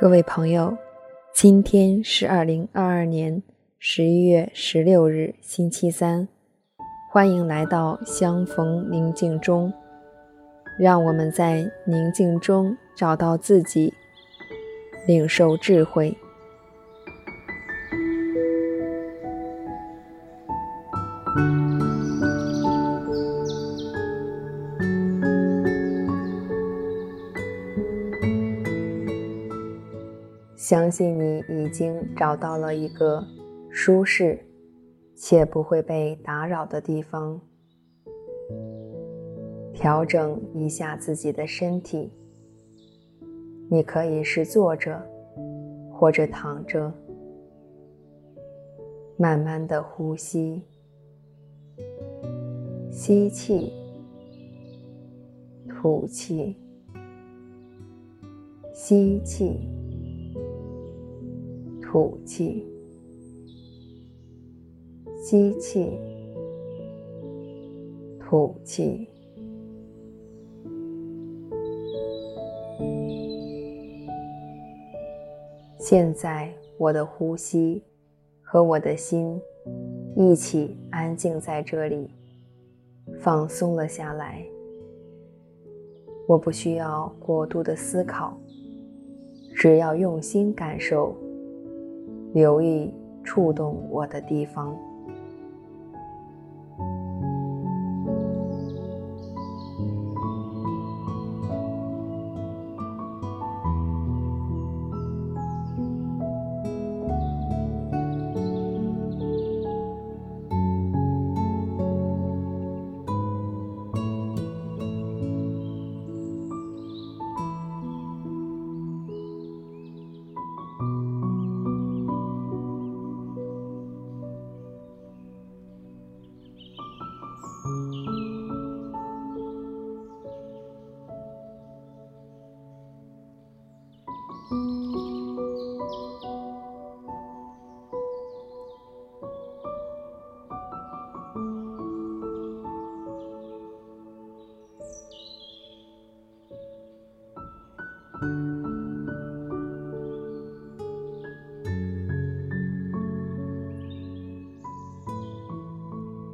各位朋友，今天是二零二二年十一月十六日，星期三。欢迎来到相逢宁静中，让我们在宁静中找到自己，领受智慧。相信你已经找到了一个舒适且不会被打扰的地方，调整一下自己的身体。你可以是坐着或者躺着，慢慢的呼吸，吸气，吐气，吸气。吐气，吸气，吐气。现在，我的呼吸和我的心一起安静在这里，放松了下来。我不需要过度的思考，只要用心感受。留意触动我的地方。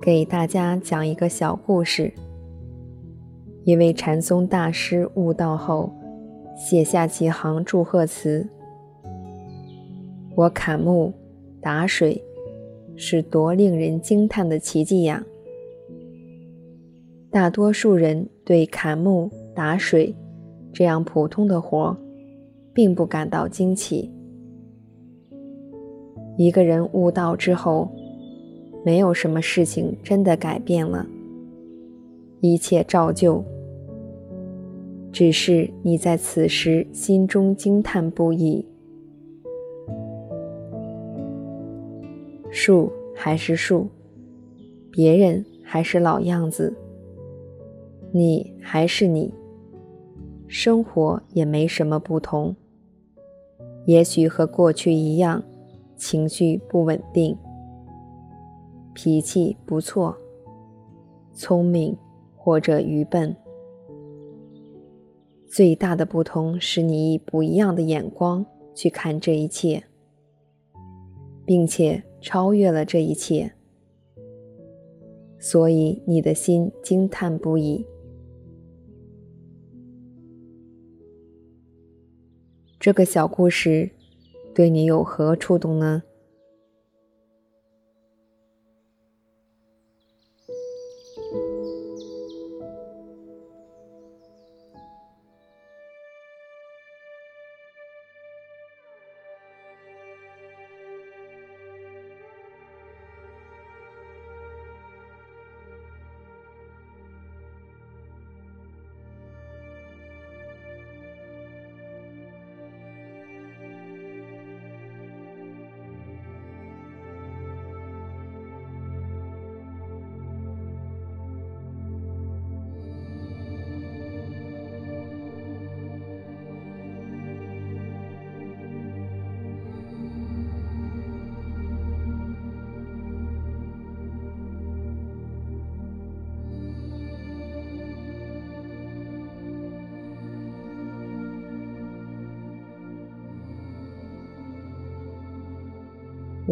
给大家讲一个小故事。一位禅宗大师悟道后，写下几行祝贺词：“我砍木打水，是多令人惊叹的奇迹呀！”大多数人对砍木打水这样普通的活，并不感到惊奇。一个人悟道之后，没有什么事情真的改变了，一切照旧。只是你在此时心中惊叹不已。树还是树，别人还是老样子，你还是你，生活也没什么不同。也许和过去一样，情绪不稳定。脾气不错，聪明或者愚笨，最大的不同是你以不一样的眼光去看这一切，并且超越了这一切，所以你的心惊叹不已。这个小故事对你有何触动呢？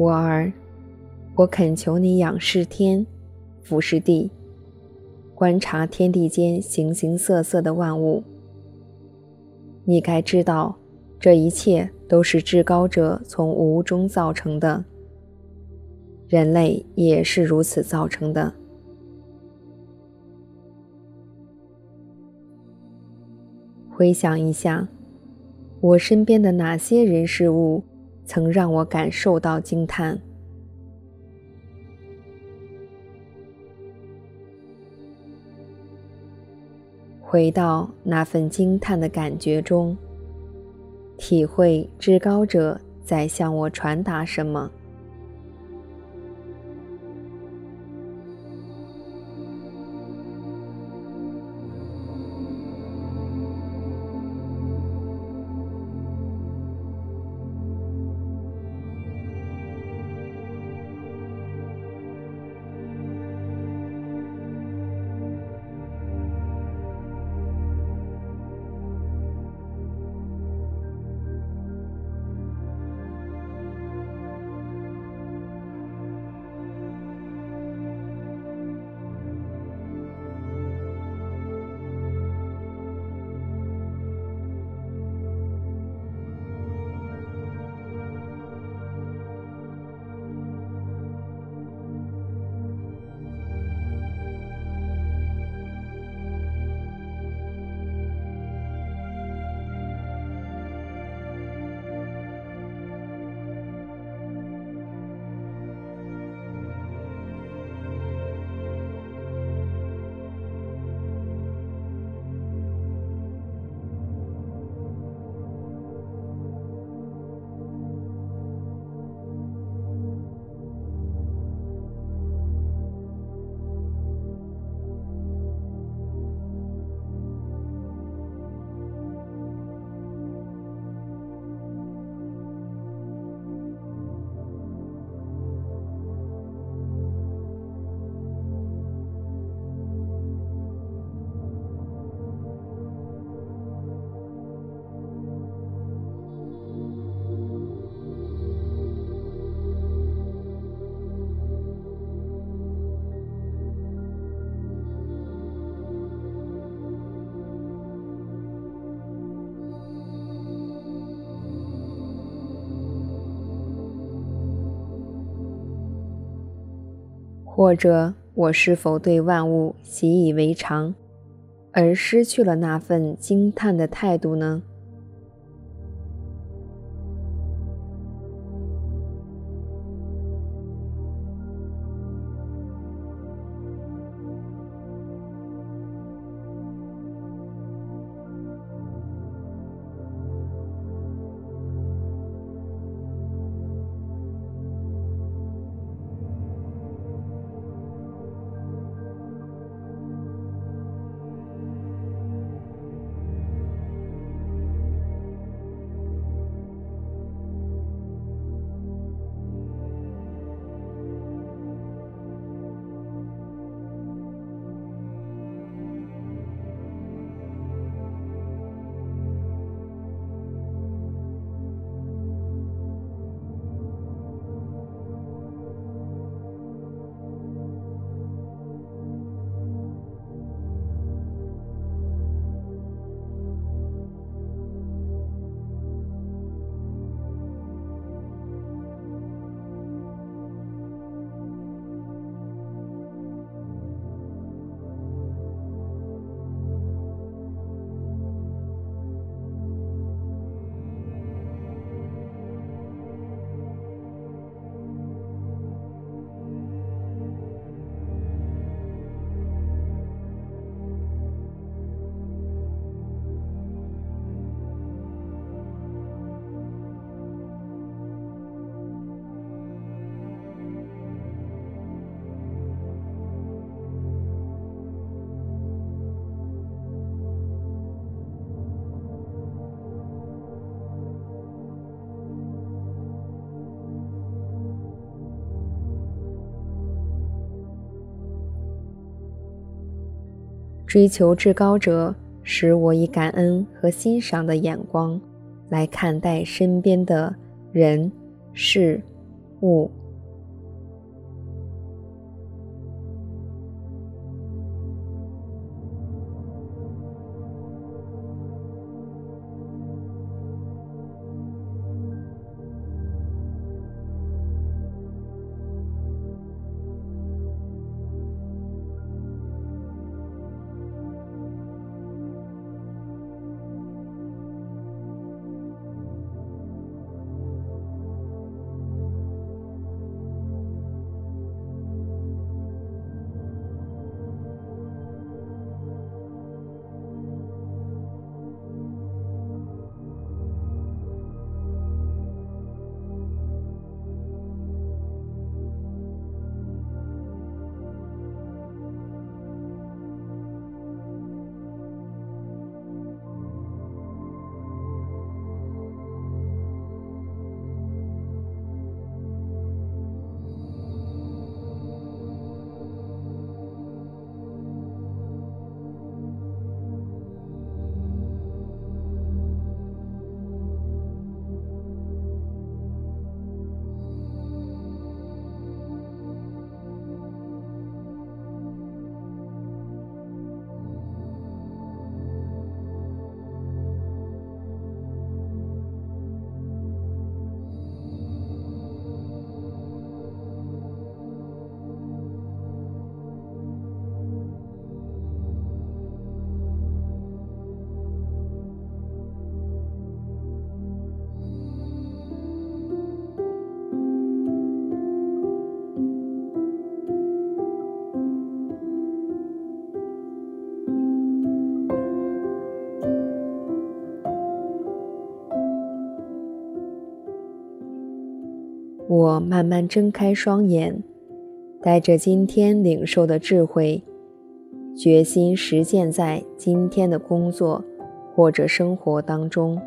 我儿，我恳求你仰视天，俯视地，观察天地间形形色色的万物。你该知道，这一切都是至高者从无中造成的，人类也是如此造成的。回想一下，我身边的哪些人事物曾让我感受到惊叹？回到那份惊叹的感觉中，体会至高者在向我传达什么。或者，我是否对万物习以为常，而失去了那份惊叹的态度呢？追求至高者，使我以感恩和欣赏的眼光来看待身边的人、事、物。我慢慢睁开双眼，带着今天领受的智慧，决心实践在今天的工作或者生活当中。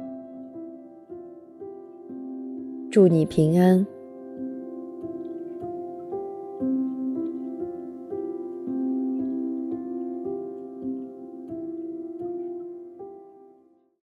祝你平安。